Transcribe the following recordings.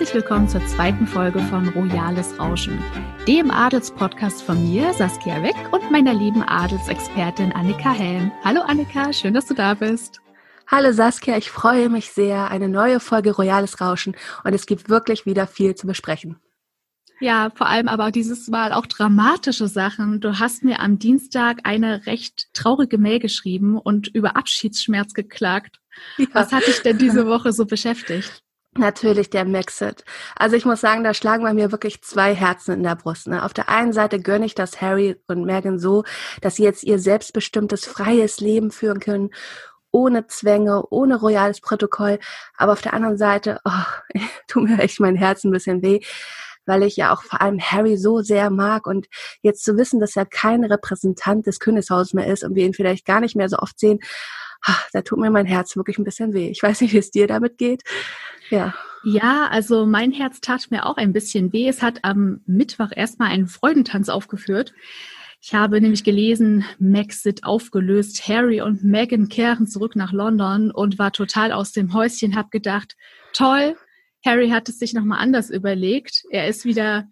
Herzlich willkommen zur zweiten Folge von Royales Rauschen, dem Adelspodcast von mir, Saskia Weck, und meiner lieben Adelsexpertin Annika Helm. Hallo Annika, schön, dass du da bist. Hallo Saskia, ich freue mich sehr. Eine neue Folge Royales Rauschen und es gibt wirklich wieder viel zu besprechen. Ja, vor allem aber dieses Mal auch dramatische Sachen. Du hast mir am Dienstag eine recht traurige Mail geschrieben und über Abschiedsschmerz geklagt. Ja. Was hat dich denn diese Woche so beschäftigt? Natürlich der Maxit. Also ich muss sagen, da schlagen bei mir wirklich zwei Herzen in der Brust. Ne? Auf der einen Seite gönne ich das Harry und Meghan so, dass sie jetzt ihr selbstbestimmtes, freies Leben führen können, ohne Zwänge, ohne royales Protokoll. Aber auf der anderen Seite, oh, tut mir echt mein Herz ein bisschen weh, weil ich ja auch vor allem Harry so sehr mag und jetzt zu wissen, dass er kein Repräsentant des Königshauses mehr ist und wir ihn vielleicht gar nicht mehr so oft sehen, ach, da tut mir mein Herz wirklich ein bisschen weh. Ich weiß nicht, wie es dir damit geht. Ja. Ja, also mein Herz tat mir auch ein bisschen weh. Es hat am Mittwoch erstmal einen Freudentanz aufgeführt. Ich habe nämlich gelesen, Maxit aufgelöst, Harry und Meghan kehren zurück nach London und war total aus dem Häuschen, hab gedacht, toll, Harry hat es sich nochmal anders überlegt. Er ist wieder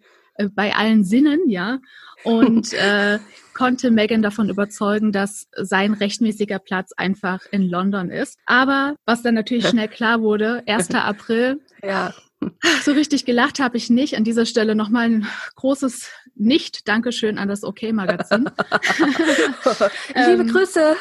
bei allen Sinnen, ja, und äh, konnte Megan davon überzeugen, dass sein rechtmäßiger Platz einfach in London ist. Aber was dann natürlich schnell klar wurde, 1. April. Ja. So richtig gelacht habe ich nicht. An dieser Stelle nochmal ein großes Nicht-Dankeschön an das OK-Magazin. Liebe ähm, Grüße.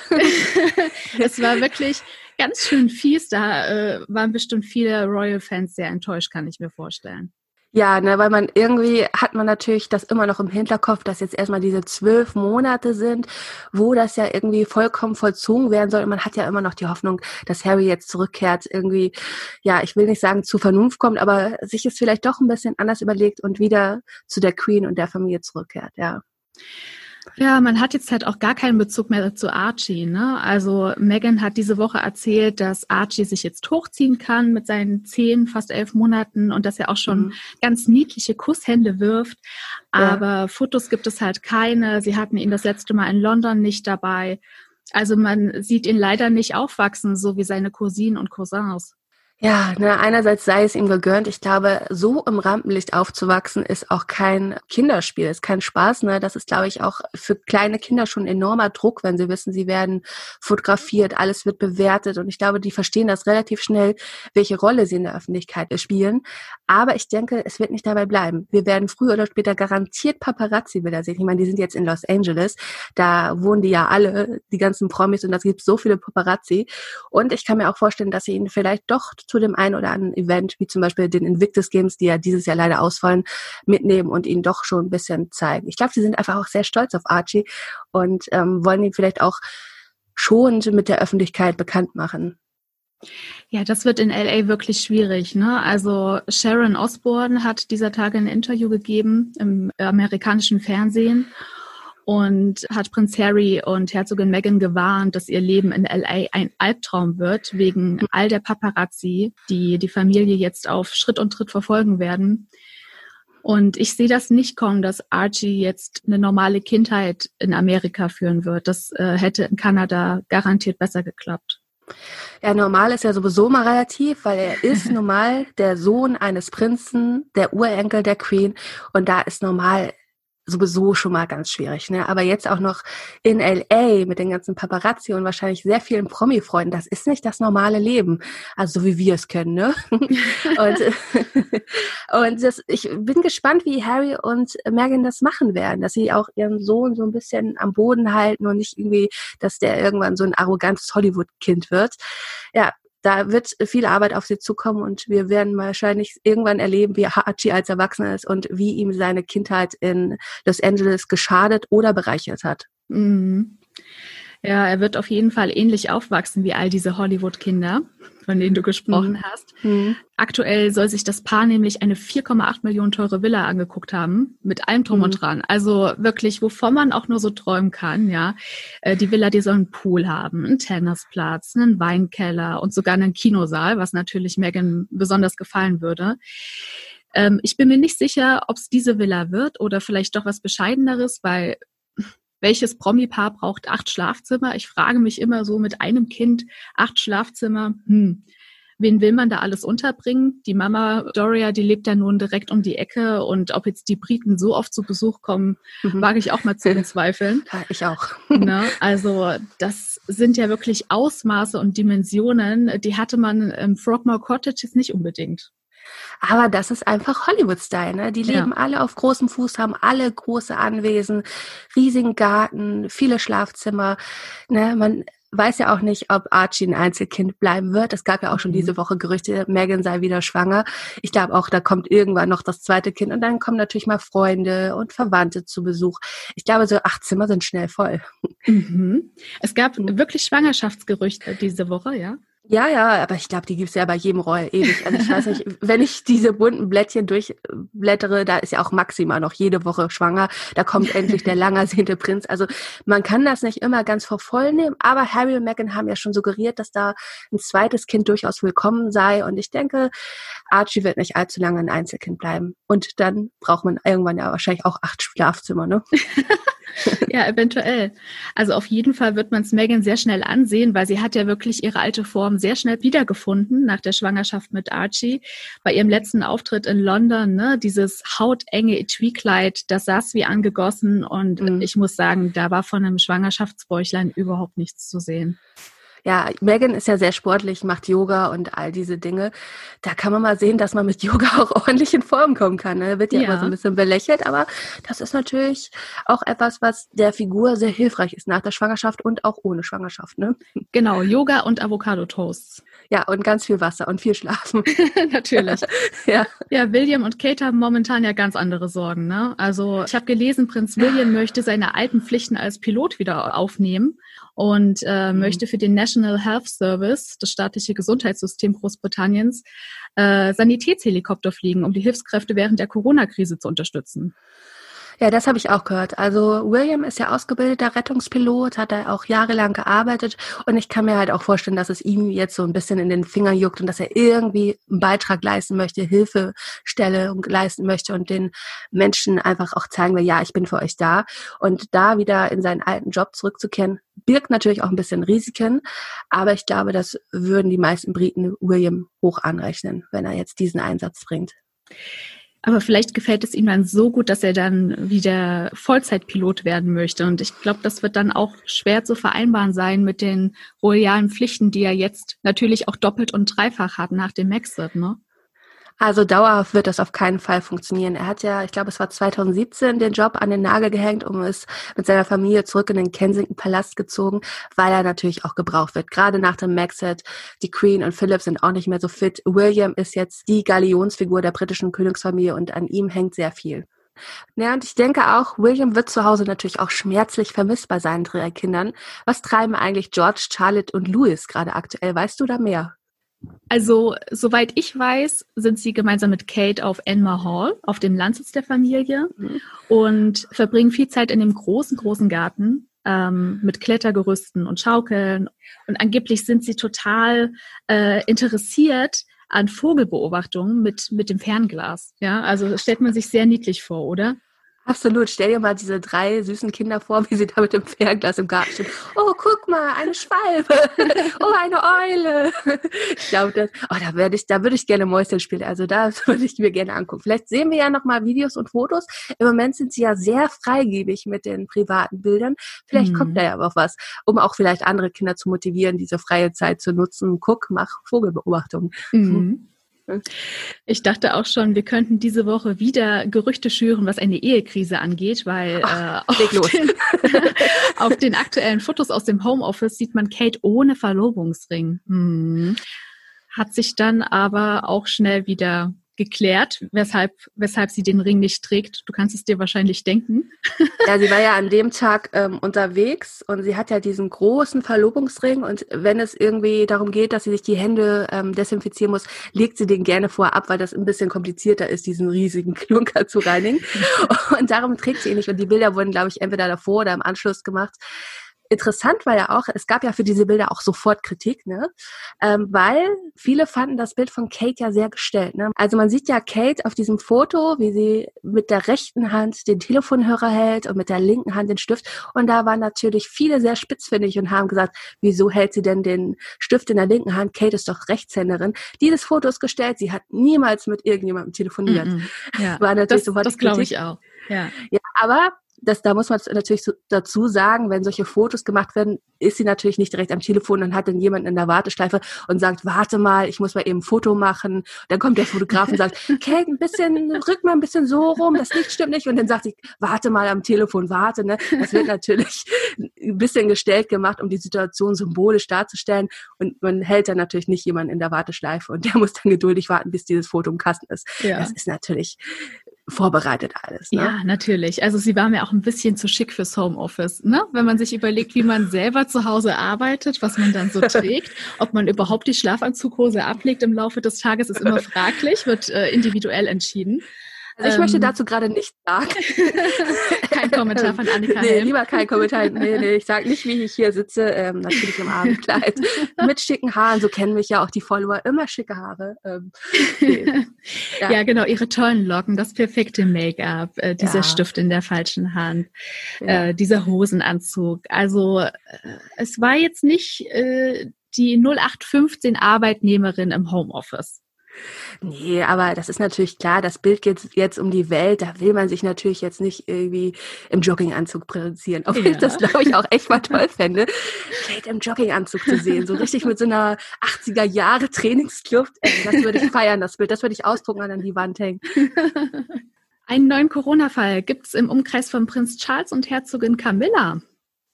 es war wirklich, ganz schön fies. Da äh, waren bestimmt viele Royal-Fans sehr enttäuscht, kann ich mir vorstellen. Ja, ne, weil man irgendwie hat man natürlich das immer noch im Hinterkopf, dass jetzt erstmal diese zwölf Monate sind, wo das ja irgendwie vollkommen vollzogen werden soll. Und man hat ja immer noch die Hoffnung, dass Harry jetzt zurückkehrt, irgendwie, ja, ich will nicht sagen zu Vernunft kommt, aber sich es vielleicht doch ein bisschen anders überlegt und wieder zu der Queen und der Familie zurückkehrt, ja. Ja, man hat jetzt halt auch gar keinen Bezug mehr zu Archie. Ne? Also Megan hat diese Woche erzählt, dass Archie sich jetzt hochziehen kann mit seinen zehn, fast elf Monaten und dass er auch schon mhm. ganz niedliche Kusshände wirft. Aber ja. Fotos gibt es halt keine. Sie hatten ihn das letzte Mal in London nicht dabei. Also man sieht ihn leider nicht aufwachsen, so wie seine Cousinen und Cousins. Ja, ne, einerseits sei es ihm gegönnt. Ich glaube, so im Rampenlicht aufzuwachsen ist auch kein Kinderspiel, ist kein Spaß. Ne? Das ist, glaube ich, auch für kleine Kinder schon enormer Druck, wenn sie wissen, sie werden fotografiert, alles wird bewertet. Und ich glaube, die verstehen das relativ schnell, welche Rolle sie in der Öffentlichkeit spielen. Aber ich denke, es wird nicht dabei bleiben. Wir werden früher oder später garantiert Paparazzi-Bilder sehen. Ich meine, die sind jetzt in Los Angeles. Da wohnen die ja alle, die ganzen Promis, und da gibt so viele Paparazzi. Und ich kann mir auch vorstellen, dass sie ihnen vielleicht doch zu dem einen oder anderen Event, wie zum Beispiel den Invictus Games, die ja dieses Jahr leider ausfallen, mitnehmen und ihn doch schon ein bisschen zeigen. Ich glaube, sie sind einfach auch sehr stolz auf Archie und ähm, wollen ihn vielleicht auch schon mit der Öffentlichkeit bekannt machen. Ja, das wird in LA wirklich schwierig. Ne? Also Sharon Osbourne hat dieser Tage ein Interview gegeben im amerikanischen Fernsehen und hat Prinz Harry und Herzogin Meghan gewarnt, dass ihr Leben in LA ein Albtraum wird, wegen all der Paparazzi, die die Familie jetzt auf Schritt und Tritt verfolgen werden. Und ich sehe das nicht kommen, dass Archie jetzt eine normale Kindheit in Amerika führen wird. Das äh, hätte in Kanada garantiert besser geklappt. Ja, normal ist ja sowieso mal relativ, weil er ist normal der Sohn eines Prinzen, der Urenkel der Queen. Und da ist normal sowieso schon mal ganz schwierig. Ne? Aber jetzt auch noch in LA mit den ganzen Paparazzi und wahrscheinlich sehr vielen Promi-Freunden, das ist nicht das normale Leben. Also so wie wir es können. Ne? und und das, ich bin gespannt, wie Harry und Meghan das machen werden, dass sie auch ihren Sohn so ein bisschen am Boden halten und nicht irgendwie, dass der irgendwann so ein arrogantes Hollywood-Kind wird. Ja, da wird viel Arbeit auf sie zukommen und wir werden wahrscheinlich irgendwann erleben, wie Hachi als Erwachsener ist und wie ihm seine Kindheit in Los Angeles geschadet oder bereichert hat. Mhm. Ja, er wird auf jeden Fall ähnlich aufwachsen wie all diese Hollywood-Kinder, von denen du gesprochen mhm. hast. Mhm. Aktuell soll sich das Paar nämlich eine 4,8 Millionen teure Villa angeguckt haben, mit allem drum mhm. und dran. Also wirklich, wovon man auch nur so träumen kann, ja. Äh, die Villa, die soll einen Pool haben, einen Tennisplatz, einen Weinkeller und sogar einen Kinosaal, was natürlich Megan besonders gefallen würde. Ähm, ich bin mir nicht sicher, ob es diese Villa wird oder vielleicht doch was Bescheideneres, weil welches Promi-Paar braucht acht Schlafzimmer? Ich frage mich immer so mit einem Kind, acht Schlafzimmer, hm, wen will man da alles unterbringen? Die Mama Doria, die lebt ja nun direkt um die Ecke und ob jetzt die Briten so oft zu Besuch kommen, mhm. wage ich auch mal zu bezweifeln. Ja, ich auch. Ne? Also das sind ja wirklich Ausmaße und Dimensionen, die hatte man im Frogmore Cottages nicht unbedingt. Aber das ist einfach Hollywood-Style. Ne? Die leben ja. alle auf großem Fuß, haben alle große Anwesen, riesigen Garten, viele Schlafzimmer. Ne? Man weiß ja auch nicht, ob Archie ein Einzelkind bleiben wird. Es gab ja auch schon mhm. diese Woche Gerüchte, Megan sei wieder schwanger. Ich glaube auch, da kommt irgendwann noch das zweite Kind und dann kommen natürlich mal Freunde und Verwandte zu Besuch. Ich glaube, so acht Zimmer sind schnell voll. Mhm. Es gab mhm. wirklich Schwangerschaftsgerüchte diese Woche, ja? Ja, ja, aber ich glaube, die gibt's ja bei jedem Roll ewig. Also ich weiß nicht, wenn ich diese bunten Blättchen durchblättere, da ist ja auch Maxima noch jede Woche schwanger. Da kommt endlich der lang ersehnte Prinz. Also man kann das nicht immer ganz vor voll nehmen, aber Harry und Meghan haben ja schon suggeriert, dass da ein zweites Kind durchaus willkommen sei. Und ich denke, Archie wird nicht allzu lange ein Einzelkind bleiben. Und dann braucht man irgendwann ja wahrscheinlich auch acht Schlafzimmer, ne? ja, eventuell. Also auf jeden Fall wird man es Megan sehr schnell ansehen, weil sie hat ja wirklich ihre alte Form sehr schnell wiedergefunden nach der Schwangerschaft mit Archie. Bei ihrem letzten Auftritt in London, ne, dieses hautenge Etui-Kleid, das saß wie angegossen und mhm. ich muss sagen, da war von einem Schwangerschaftsbäuchlein überhaupt nichts zu sehen ja, Megan ist ja sehr sportlich, macht Yoga und all diese Dinge. Da kann man mal sehen, dass man mit Yoga auch ordentlich in Form kommen kann. Ne? Wird ja, ja immer so ein bisschen belächelt, aber das ist natürlich auch etwas, was der Figur sehr hilfreich ist nach der Schwangerschaft und auch ohne Schwangerschaft. Ne? Genau, Yoga und Avocado-Toasts. Ja, und ganz viel Wasser und viel Schlafen. Natürlich. ja. ja, William und Kate haben momentan ja ganz andere Sorgen. Ne? Also ich habe gelesen, Prinz William möchte seine alten Pflichten als Pilot wieder aufnehmen und äh, mhm. möchte für den National Health Service, das staatliche Gesundheitssystem Großbritanniens, äh, Sanitätshelikopter fliegen, um die Hilfskräfte während der Corona-Krise zu unterstützen. Ja, das habe ich auch gehört. Also William ist ja ausgebildeter Rettungspilot, hat er auch jahrelang gearbeitet und ich kann mir halt auch vorstellen, dass es ihm jetzt so ein bisschen in den Finger juckt und dass er irgendwie einen Beitrag leisten möchte, Hilfestellung leisten möchte und den Menschen einfach auch zeigen will, ja, ich bin für euch da. Und da wieder in seinen alten Job zurückzukehren, birgt natürlich auch ein bisschen Risiken, aber ich glaube, das würden die meisten Briten William hoch anrechnen, wenn er jetzt diesen Einsatz bringt. Aber vielleicht gefällt es ihm dann so gut, dass er dann wieder Vollzeitpilot werden möchte. Und ich glaube, das wird dann auch schwer zu vereinbaren sein mit den royalen Pflichten, die er jetzt natürlich auch doppelt und dreifach hat nach dem Maxit, ne? Also dauerhaft wird das auf keinen Fall funktionieren. Er hat ja, ich glaube, es war 2017 den Job an den Nagel gehängt und ist mit seiner Familie zurück in den Kensington Palast gezogen, weil er natürlich auch gebraucht wird. Gerade nach dem Maxit, die Queen und Philip sind auch nicht mehr so fit. William ist jetzt die Galionsfigur der britischen Königsfamilie und an ihm hängt sehr viel. Ja, und ich denke auch, William wird zu Hause natürlich auch schmerzlich vermisst bei seinen drei Kindern. Was treiben eigentlich George, Charlotte und Louis gerade aktuell? Weißt du da mehr? Also, soweit ich weiß, sind sie gemeinsam mit Kate auf Enmar Hall, auf dem Landsitz der Familie mhm. und verbringen viel Zeit in dem großen, großen Garten ähm, mit Klettergerüsten und Schaukeln. Und angeblich sind sie total äh, interessiert an Vogelbeobachtungen mit, mit dem Fernglas. Ja, also stellt man sich sehr niedlich vor, oder? Absolut. Stell dir mal diese drei süßen Kinder vor, wie sie da mit dem Fernglas im Garten stehen. Oh, guck mal, eine Schwalbe. Oh, eine Eule. Ich glaube, das, oh, da würde ich, da würde ich gerne Mäuschen spielen. Also da würde ich mir gerne angucken. Vielleicht sehen wir ja noch mal Videos und Fotos. Im Moment sind sie ja sehr freigebig mit den privaten Bildern. Vielleicht mhm. kommt da ja auch was, um auch vielleicht andere Kinder zu motivieren, diese freie Zeit zu nutzen. Guck, mach Vogelbeobachtung. Mhm. Ich dachte auch schon, wir könnten diese Woche wieder Gerüchte schüren, was eine Ehekrise angeht, weil Ach, äh, auf, den, auf, den, aktuellen Fotos aus dem Homeoffice sieht man Kate ohne Verlobungsring. Hm. Hat sich dann aber auch schnell wieder geklärt, weshalb, weshalb sie den Ring nicht trägt. Du kannst es dir wahrscheinlich denken. Ja, sie war ja an dem Tag ähm, unterwegs und sie hat ja diesen großen Verlobungsring und wenn es irgendwie darum geht, dass sie sich die Hände ähm, desinfizieren muss, legt sie den gerne vorab, weil das ein bisschen komplizierter ist, diesen riesigen Klunker zu reinigen. Und darum trägt sie ihn nicht. Und die Bilder wurden, glaube ich, entweder davor oder im Anschluss gemacht. Interessant war ja auch, es gab ja für diese Bilder auch sofort Kritik, ne? Ähm, weil viele fanden das Bild von Kate ja sehr gestellt. Ne? Also man sieht ja Kate auf diesem Foto, wie sie mit der rechten Hand den Telefonhörer hält und mit der linken Hand den Stift. Und da waren natürlich viele sehr spitzfindig und haben gesagt, wieso hält sie denn den Stift in der linken Hand? Kate ist doch Rechtshänderin. Dieses Foto ist gestellt, sie hat niemals mit irgendjemandem telefoniert. Mm -mm. Ja, war natürlich das, sofort das glaube ich auch. Ja. ja, aber das, da muss man natürlich so dazu sagen, wenn solche Fotos gemacht werden, ist sie natürlich nicht direkt am Telefon, dann hat dann jemand in der Warteschleife und sagt, warte mal, ich muss mal eben ein Foto machen. Dann kommt der Fotograf und sagt, Kate, ein bisschen, rück mal ein bisschen so rum, das Licht stimmt nicht. Und dann sagt sie, warte mal am Telefon, warte, ne? Das wird natürlich ein bisschen gestellt gemacht, um die Situation symbolisch darzustellen. Und man hält dann natürlich nicht jemanden in der Warteschleife und der muss dann geduldig warten, bis dieses Foto im Kasten ist. Ja. Das ist natürlich vorbereitet alles. Ne? Ja, natürlich. Also sie war mir auch ein bisschen zu schick fürs Homeoffice. Ne? Wenn man sich überlegt, wie man selber zu Hause arbeitet, was man dann so trägt, ob man überhaupt die Schlafanzughose ablegt im Laufe des Tages, ist immer fraglich, wird äh, individuell entschieden. Also ich ähm, möchte dazu gerade nichts sagen. kein Kommentar von Annika Nee, lieber kein Kommentar. Nee, nee, ich sage nicht, wie ich hier sitze. Ähm, natürlich im Abendkleid. Mit schicken Haaren. So kennen mich ja auch die Follower. Immer schicke Haare. Ähm, nee. ja. ja. genau. Ihre tollen Locken, das perfekte Make-up, äh, dieser ja. Stift in der falschen Hand, ja. äh, dieser Hosenanzug. Also äh, es war jetzt nicht äh, die 0815 Arbeitnehmerin im Homeoffice. Nee, aber das ist natürlich klar, das Bild geht jetzt um die Welt, da will man sich natürlich jetzt nicht irgendwie im Jogginganzug präsentieren. Wenn ja. ich das, glaube ich, auch echt mal toll fände, Kate im Jogginganzug zu sehen, so richtig mit so einer 80er Jahre Trainingskluft. Das würde ich feiern, das Bild, das würde ich ausdrucken und an die Wand hängen. Einen neuen Corona-Fall gibt es im Umkreis von Prinz Charles und Herzogin Camilla.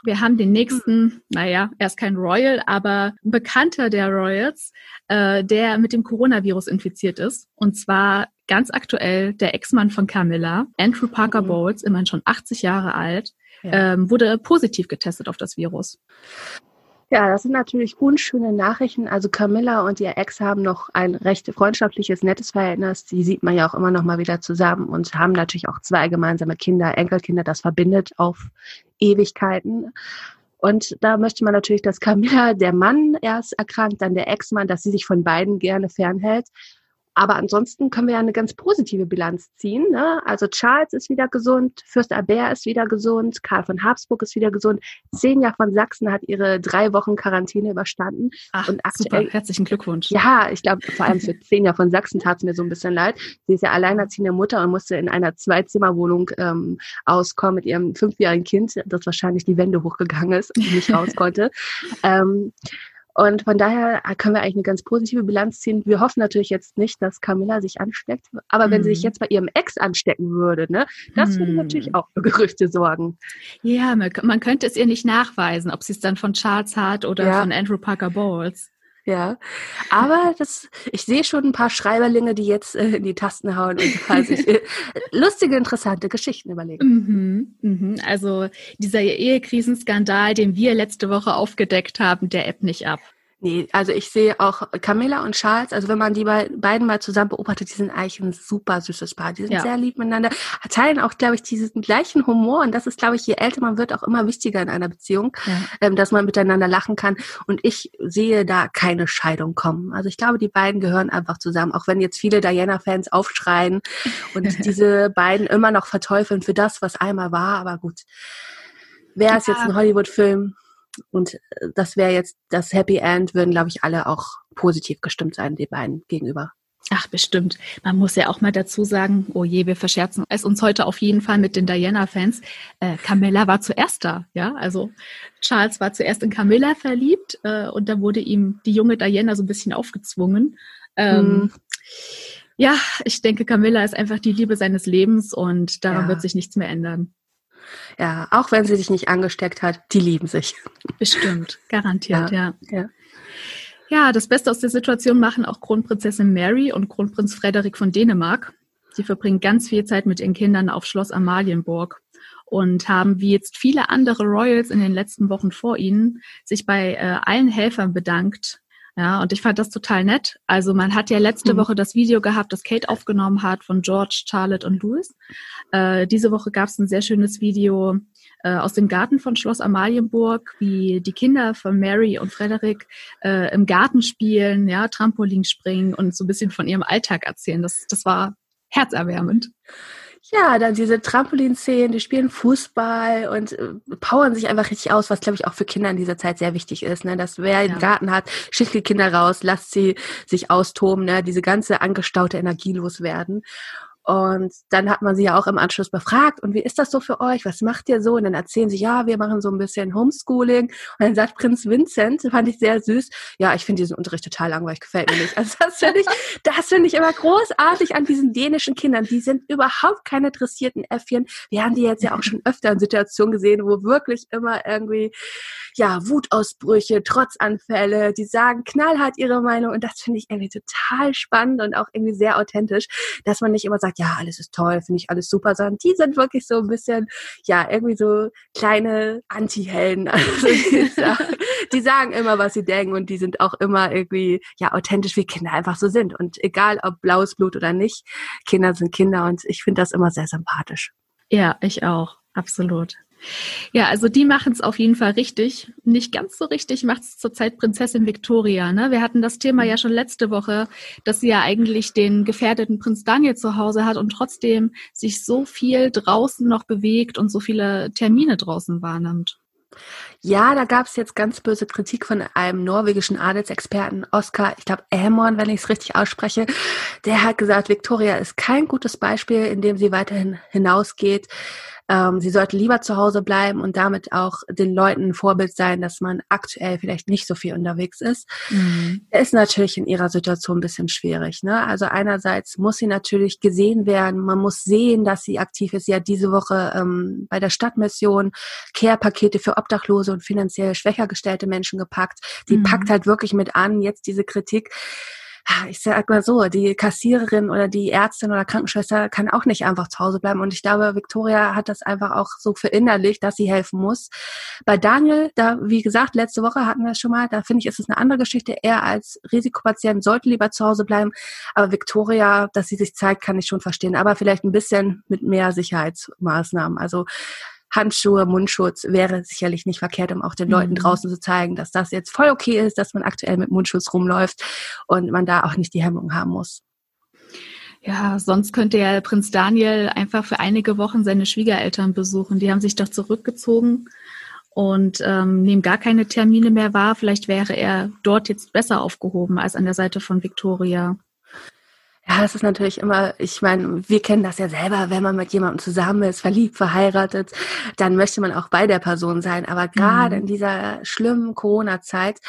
Wir haben den nächsten, naja, er ist kein Royal, aber Bekannter der Royals, äh, der mit dem Coronavirus infiziert ist. Und zwar ganz aktuell der Ex-Mann von Camilla, Andrew Parker mhm. Bowles, immerhin schon 80 Jahre alt, ja. ähm, wurde positiv getestet auf das Virus. Ja, das sind natürlich unschöne Nachrichten. Also Camilla und ihr Ex haben noch ein recht freundschaftliches, nettes Verhältnis. Die sieht man ja auch immer noch mal wieder zusammen und haben natürlich auch zwei gemeinsame Kinder, Enkelkinder. Das verbindet auf Ewigkeiten. Und da möchte man natürlich, dass Camilla, der Mann erst erkrankt, dann der Ex-Mann, dass sie sich von beiden gerne fernhält. Aber ansonsten können wir ja eine ganz positive Bilanz ziehen. Ne? Also Charles ist wieder gesund, Fürst Albert ist wieder gesund, Karl von Habsburg ist wieder gesund, Xenia von Sachsen hat ihre drei Wochen Quarantäne überstanden. Ach, und aktuell, super, herzlichen Glückwunsch. Ja, ich glaube, vor allem für Xenia von Sachsen tat es mir so ein bisschen leid. Sie ist ja alleinerziehende Mutter und musste in einer Zweizimmerwohnung ähm, auskommen mit ihrem fünfjährigen Kind, das wahrscheinlich die Wände hochgegangen ist und nicht raus konnte. ähm, und von daher können wir eigentlich eine ganz positive Bilanz ziehen. Wir hoffen natürlich jetzt nicht, dass Camilla sich ansteckt. Aber wenn sie sich mhm. jetzt bei ihrem Ex anstecken würde, ne, das würde natürlich mhm. auch für Gerüchte sorgen. Ja, man könnte es ihr nicht nachweisen, ob sie es dann von Charles hat oder ja. von Andrew Parker Bowles. Ja, aber das, ich sehe schon ein paar Schreiberlinge, die jetzt äh, in die Tasten hauen und quasi äh, lustige, interessante Geschichten überlegen. Mhm, mhm. Also dieser Ehekrisenskandal, den wir letzte Woche aufgedeckt haben, der ebbt nicht ab. Nee, also ich sehe auch Camilla und Charles, also wenn man die beiden mal zusammen beobachtet, die sind eigentlich ein super süßes Paar. Die sind ja. sehr lieb miteinander, teilen auch, glaube ich, diesen gleichen Humor. Und das ist, glaube ich, je älter man wird, auch immer wichtiger in einer Beziehung, ja. ähm, dass man miteinander lachen kann. Und ich sehe da keine Scheidung kommen. Also ich glaube, die beiden gehören einfach zusammen, auch wenn jetzt viele Diana-Fans aufschreien und diese beiden immer noch verteufeln für das, was einmal war. Aber gut, wer ja. ist jetzt ein Hollywood-Film? Und äh, das wäre jetzt das Happy End, würden, glaube ich, alle auch positiv gestimmt sein, die beiden gegenüber. Ach, bestimmt. Man muss ja auch mal dazu sagen, oh je, wir verscherzen es uns heute auf jeden Fall mit den Diana-Fans. Äh, Camilla war zuerst da, ja. Also Charles war zuerst in Camilla verliebt äh, und da wurde ihm die junge Diana so ein bisschen aufgezwungen. Ähm, hm. Ja, ich denke, Camilla ist einfach die Liebe seines Lebens und daran ja. wird sich nichts mehr ändern. Ja, auch wenn sie sich nicht angesteckt hat, die lieben sich. Bestimmt, garantiert, ja. ja. ja. Ja, das Beste aus der Situation machen auch Kronprinzessin Mary und Kronprinz Frederik von Dänemark. Sie verbringen ganz viel Zeit mit ihren Kindern auf Schloss Amalienburg und haben, wie jetzt viele andere Royals in den letzten Wochen vor ihnen, sich bei äh, allen Helfern bedankt, Ja, und ich fand das total nett. Also man hat ja letzte mhm. Woche das Video gehabt, das Kate aufgenommen hat von George, Charlotte und Louis. Äh, diese Woche gab es ein sehr schönes Video äh, aus dem Garten von Schloss Amalienburg, wie die Kinder von Mary und Frederik äh, im Garten spielen, ja, Trampolin springen und so ein bisschen von ihrem Alltag erzählen. Das, das war herzerwärmend. Ja, dann diese Trampolinszenen, die spielen Fußball und äh, powern sich einfach richtig aus, was glaube ich auch für Kinder in dieser Zeit sehr wichtig ist. Ne? Dass wer ja. einen Garten hat, schickt die Kinder raus, lasst sie sich austoben, ne? diese ganze angestaute Energie loswerden. Und dann hat man sie ja auch im Anschluss befragt, und wie ist das so für euch? Was macht ihr so? Und dann erzählen sie, ja, wir machen so ein bisschen Homeschooling. Und dann sagt Prinz Vincent, fand ich sehr süß, ja, ich finde diesen Unterricht total langweilig, gefällt mir nicht. Also das finde ich, das finde ich immer großartig an diesen dänischen Kindern. Die sind überhaupt keine interessierten Äffchen. Wir haben die jetzt ja auch schon öfter in Situationen gesehen, wo wirklich immer irgendwie, ja, Wutausbrüche, Trotzanfälle, die sagen knallhart ihre Meinung. Und das finde ich irgendwie total spannend und auch irgendwie sehr authentisch, dass man nicht immer sagt, sagt, ja, alles ist toll, finde ich alles super, sondern die sind wirklich so ein bisschen, ja, irgendwie so kleine Anti-Helden. Also die, sagen, immer, was sie denken und die sind auch immer irgendwie, ja, authentisch, wie Kinder einfach so sind. Und egal, ob blaues Blut oder nicht, Kinder sind Kinder und ich finde das immer sehr sympathisch. Ja, ich auch. Absolut. Ja, also die machen es auf jeden Fall richtig. Nicht ganz so richtig macht es zurzeit Prinzessin Victoria. Ne? Wir hatten das Thema ja schon letzte Woche, dass sie ja eigentlich den gefährdeten Prinz Daniel zu Hause hat und trotzdem sich so viel draußen noch bewegt und so viele Termine draußen wahrnimmt. Ja, da gab es jetzt ganz böse Kritik von einem norwegischen Adelsexperten, Oskar, ich glaube Amon, wenn ich es richtig ausspreche. Der hat gesagt, Victoria ist kein gutes Beispiel, in dem sie weiterhin hinausgeht ähm, sie sollte lieber zu Hause bleiben und damit auch den Leuten ein Vorbild sein, dass man aktuell vielleicht nicht so viel unterwegs ist. Mhm. Ist natürlich in ihrer Situation ein bisschen schwierig. Ne? Also einerseits muss sie natürlich gesehen werden, man muss sehen, dass sie aktiv ist. Sie hat diese Woche ähm, bei der Stadtmission Care-Pakete für Obdachlose und finanziell schwächer gestellte Menschen gepackt. Die mhm. packt halt wirklich mit an, jetzt diese Kritik ich sag mal so, die Kassiererin oder die Ärztin oder Krankenschwester kann auch nicht einfach zu Hause bleiben. Und ich glaube, Victoria hat das einfach auch so verinnerlicht, dass sie helfen muss. Bei Daniel, da, wie gesagt, letzte Woche hatten wir es schon mal, da finde ich, ist es eine andere Geschichte. Er als Risikopatient sollte lieber zu Hause bleiben. Aber Victoria, dass sie sich zeigt, kann ich schon verstehen. Aber vielleicht ein bisschen mit mehr Sicherheitsmaßnahmen. Also Handschuhe, Mundschutz wäre sicherlich nicht verkehrt, um auch den Leuten mhm. draußen zu zeigen, dass das jetzt voll okay ist, dass man aktuell mit Mundschutz rumläuft und man da auch nicht die Hemmung haben muss. Ja, sonst könnte ja Prinz Daniel einfach für einige Wochen seine Schwiegereltern besuchen. Die haben sich doch zurückgezogen und ähm, nehmen gar keine Termine mehr wahr. Vielleicht wäre er dort jetzt besser aufgehoben als an der Seite von Victoria. Ja, das ist natürlich immer, ich meine, wir kennen das ja selber, wenn man mit jemandem zusammen ist, verliebt, verheiratet, dann möchte man auch bei der Person sein. Aber gerade mhm. in dieser schlimmen Corona-Zeit,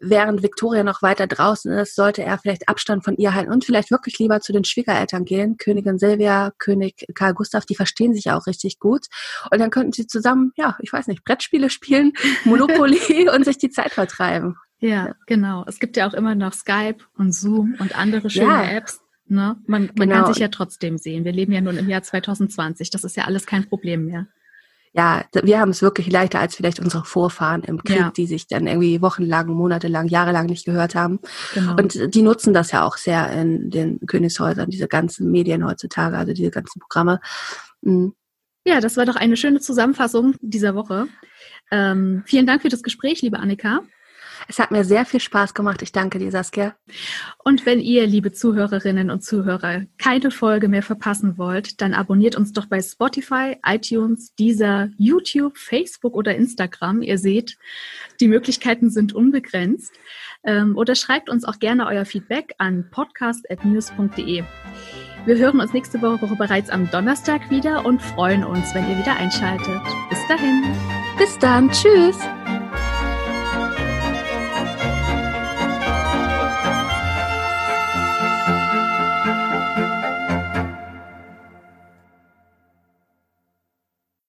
während Victoria noch weiter draußen ist, sollte er vielleicht Abstand von ihr halten und vielleicht wirklich lieber zu den Schwiegereltern gehen. Königin Silvia, König Karl Gustav, die verstehen sich ja auch richtig gut. Und dann könnten sie zusammen, ja, ich weiß nicht, Brettspiele spielen, Monopoly und sich die Zeit vertreiben. Ja, genau. Es gibt ja auch immer noch Skype und Zoom und andere schöne ja. Apps. Ne? Man, man genau. kann sich ja trotzdem sehen. Wir leben ja nun im Jahr 2020. Das ist ja alles kein Problem mehr. Ja, wir haben es wirklich leichter als vielleicht unsere Vorfahren im Krieg, ja. die sich dann irgendwie wochenlang, monatelang, jahrelang nicht gehört haben. Genau. Und die nutzen das ja auch sehr in den Königshäusern, diese ganzen Medien heutzutage, also diese ganzen Programme. Mhm. Ja, das war doch eine schöne Zusammenfassung dieser Woche. Ähm, vielen Dank für das Gespräch, liebe Annika. Es hat mir sehr viel Spaß gemacht. Ich danke dir, Saskia. Und wenn ihr, liebe Zuhörerinnen und Zuhörer, keine Folge mehr verpassen wollt, dann abonniert uns doch bei Spotify, iTunes, Deezer, YouTube, Facebook oder Instagram. Ihr seht, die Möglichkeiten sind unbegrenzt. Ähm, oder schreibt uns auch gerne euer Feedback an podcast.news.de. Wir hören uns nächste Woche bereits am Donnerstag wieder und freuen uns, wenn ihr wieder einschaltet. Bis dahin. Bis dann. Tschüss.